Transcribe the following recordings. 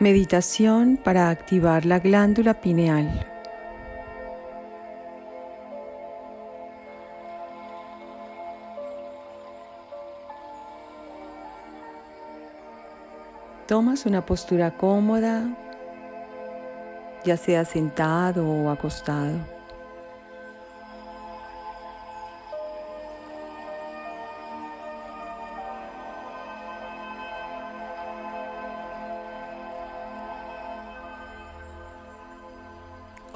Meditación para activar la glándula pineal. Tomas una postura cómoda, ya sea sentado o acostado.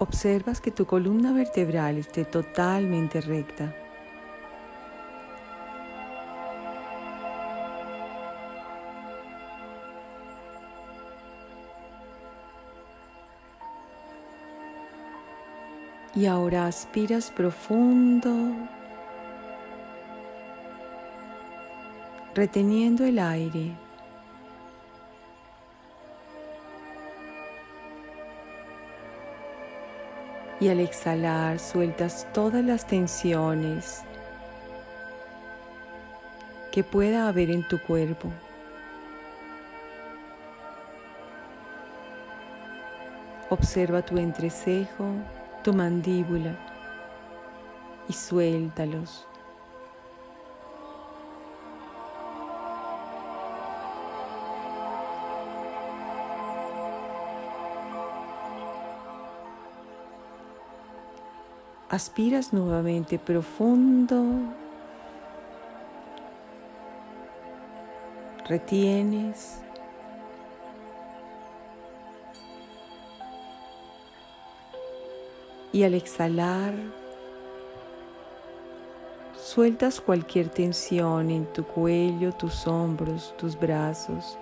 Observas que tu columna vertebral esté totalmente recta. Y ahora aspiras profundo, reteniendo el aire. Y al exhalar sueltas todas las tensiones que pueda haber en tu cuerpo. Observa tu entrecejo, tu mandíbula y suéltalos. Aspiras nuevamente profundo. Retienes. Y al exhalar, sueltas cualquier tensión en tu cuello, tus hombros, tus brazos.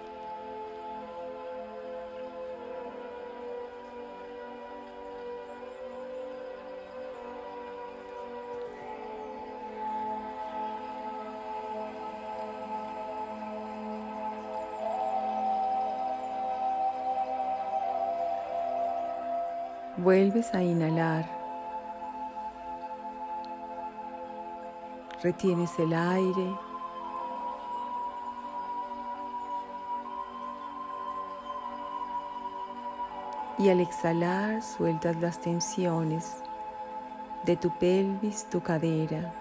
Vuelves a inhalar. Retienes el aire. Y al exhalar sueltas las tensiones de tu pelvis, tu cadera,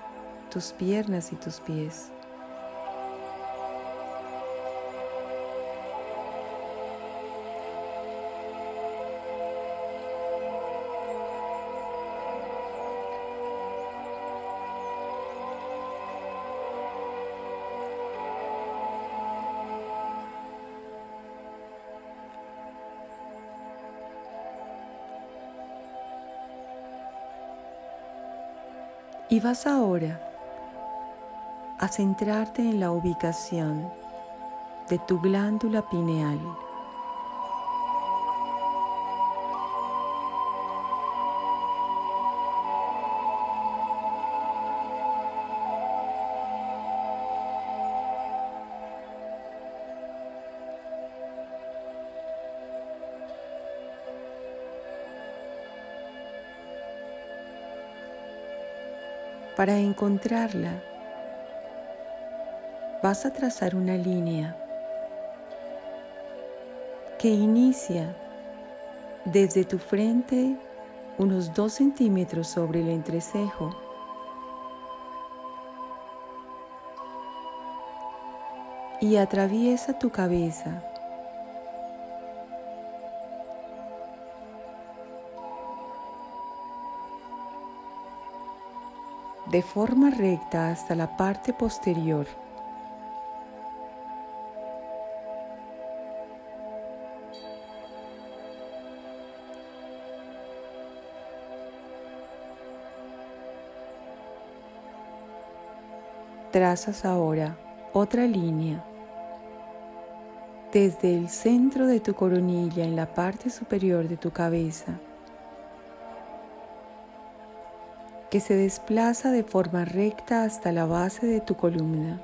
tus piernas y tus pies. Y vas ahora a centrarte en la ubicación de tu glándula pineal. Para encontrarla, vas a trazar una línea que inicia desde tu frente unos 2 centímetros sobre el entrecejo. Y atraviesa tu cabeza de forma recta hasta la parte posterior. Trazas ahora otra línea desde el centro de tu coronilla en la parte superior de tu cabeza que se desplaza de forma recta hasta la base de tu columna.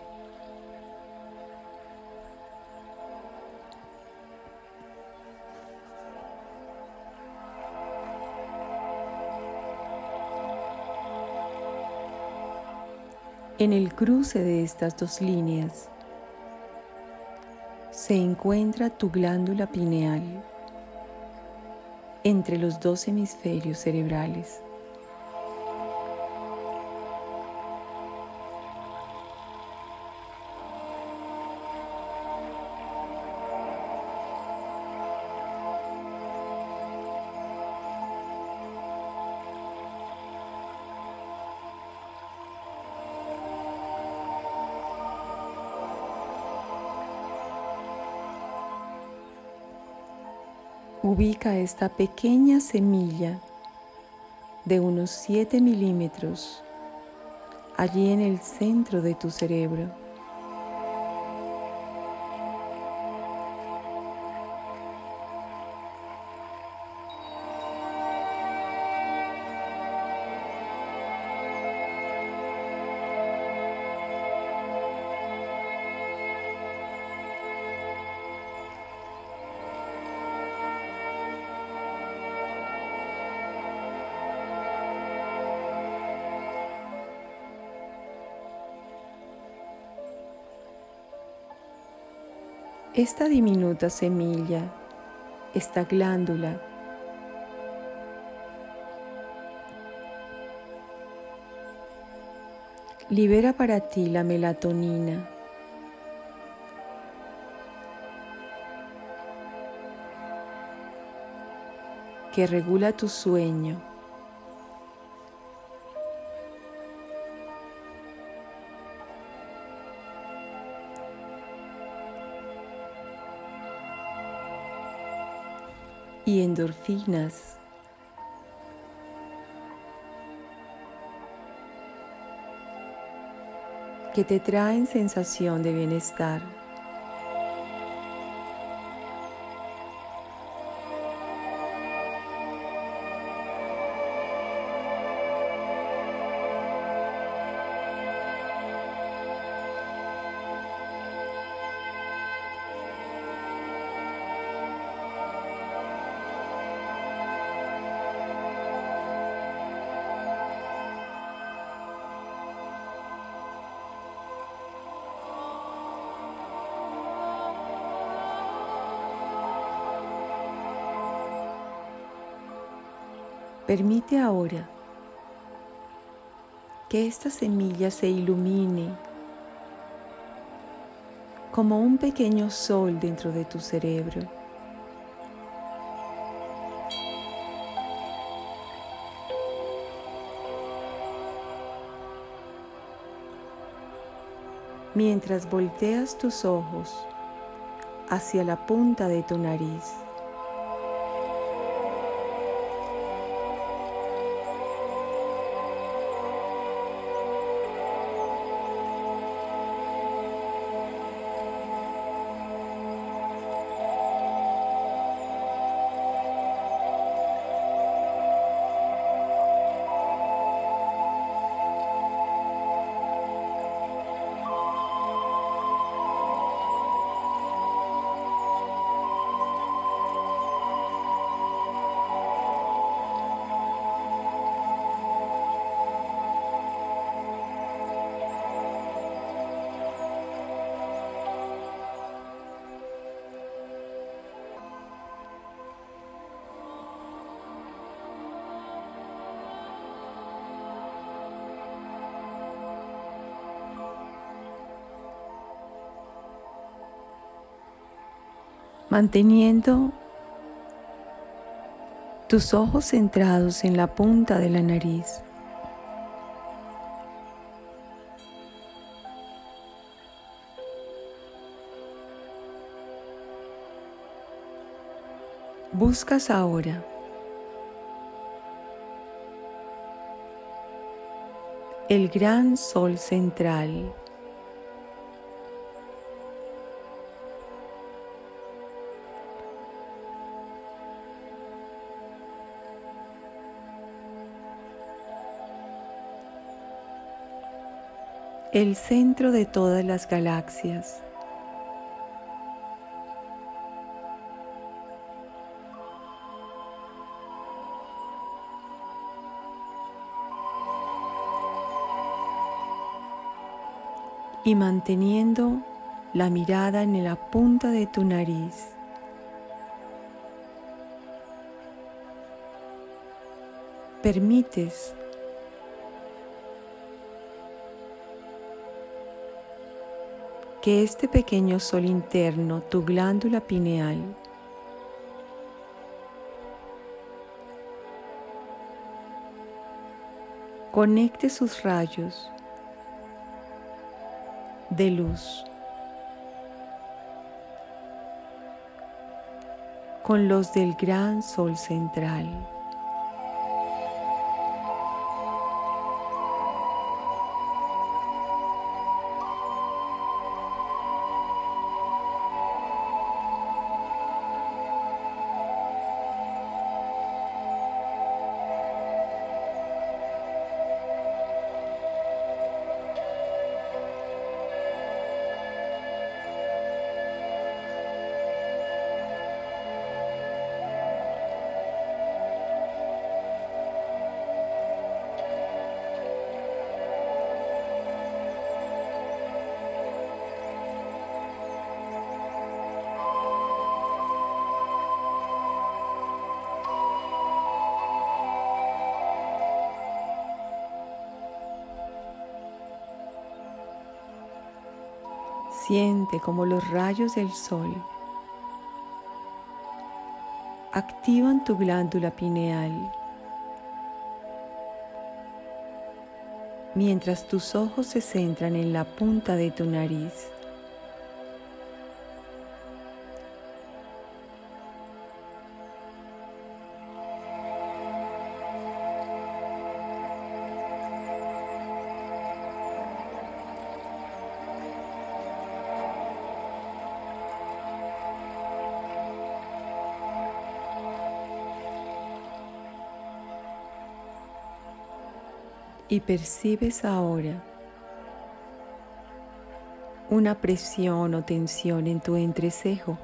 En el cruce de estas dos líneas, se encuentra tu glándula pineal entre los dos hemisferios cerebrales. Ubica esta pequeña semilla de unos 7 milímetros allí en el centro de tu cerebro. Esta diminuta semilla, esta glándula, libera para ti la melatonina. que regula tu sueño. Endorfinas. que te traen sensación de bienestar. Permite ahora que esta semilla se ilumine como un pequeño sol dentro de tu cerebro. Mientras volteas tus ojos hacia la punta de tu nariz. Manteniendo tus ojos centrados en la punta de la nariz. Buscas ahora el gran sol central el centro de todas las galaxias. y manteniendo la mirada en la punta de tu nariz. Permites que este pequeño sol interno, tu glándula pineal, conecte sus rayos de luz con los del gran sol central. Siente como los rayos del sol activan tu glándula pineal mientras tus ojos se centran en la punta de tu nariz. Y percibes ahora una presión o tensión en tu entrecejo.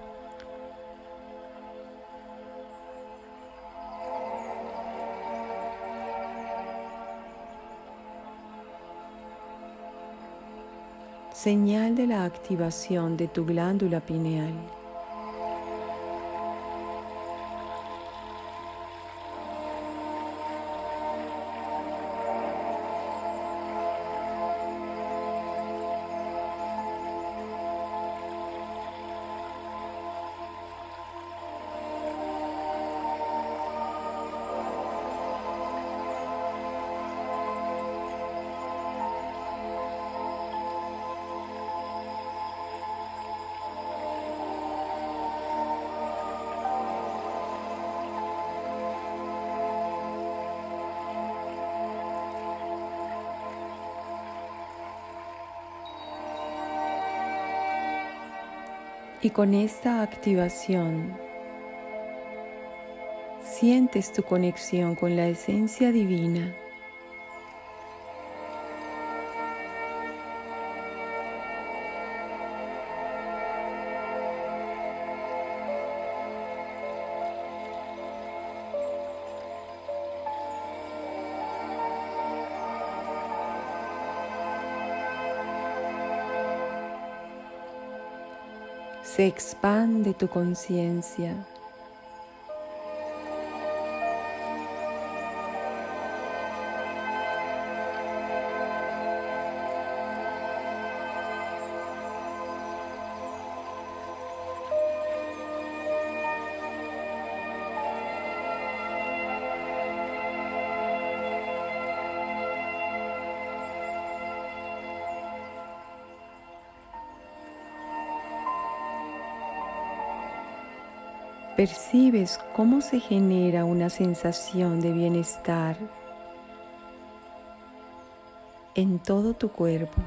Señal de la activación de tu glándula pineal. Y con esta activación sientes tu conexión con la esencia divina. Se expande tu conciencia. Percibes cómo se genera una sensación de bienestar en todo tu cuerpo.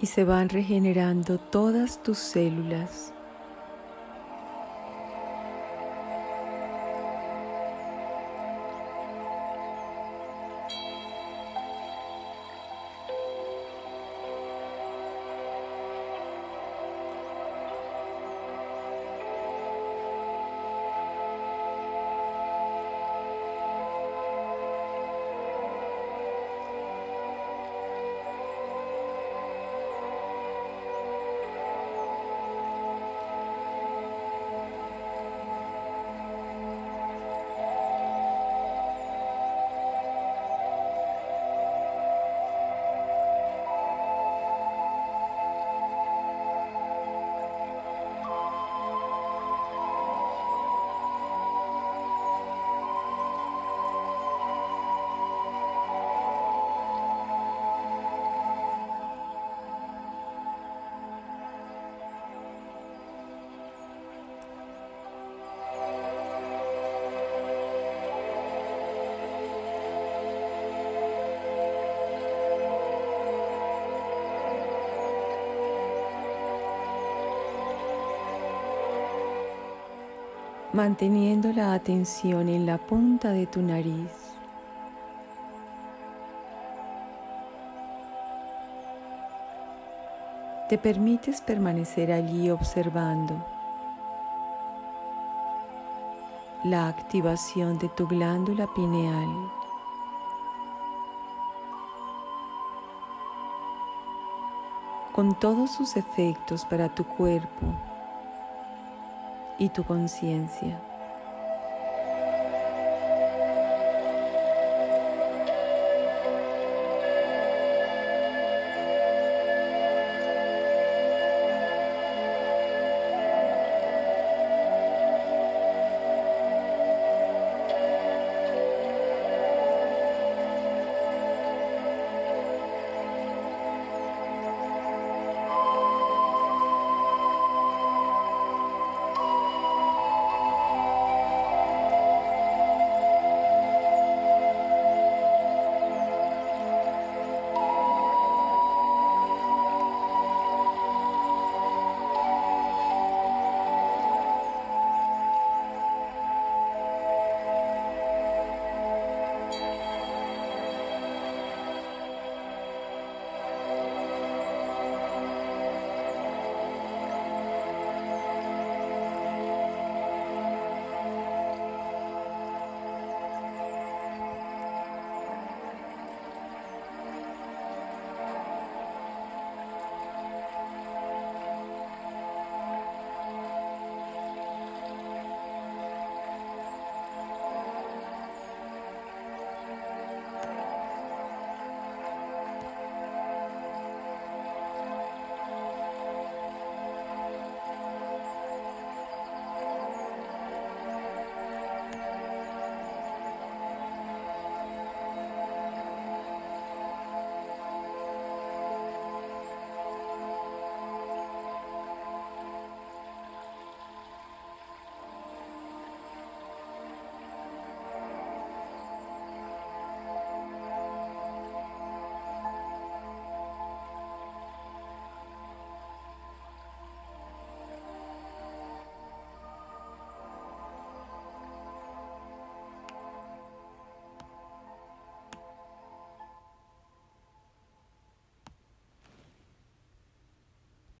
Y se van regenerando todas tus células. Manteniendo la atención en la punta de tu nariz. Te permites permanecer allí observando la activación de tu glándula pineal. con todos sus efectos para tu cuerpo y tu conciencia.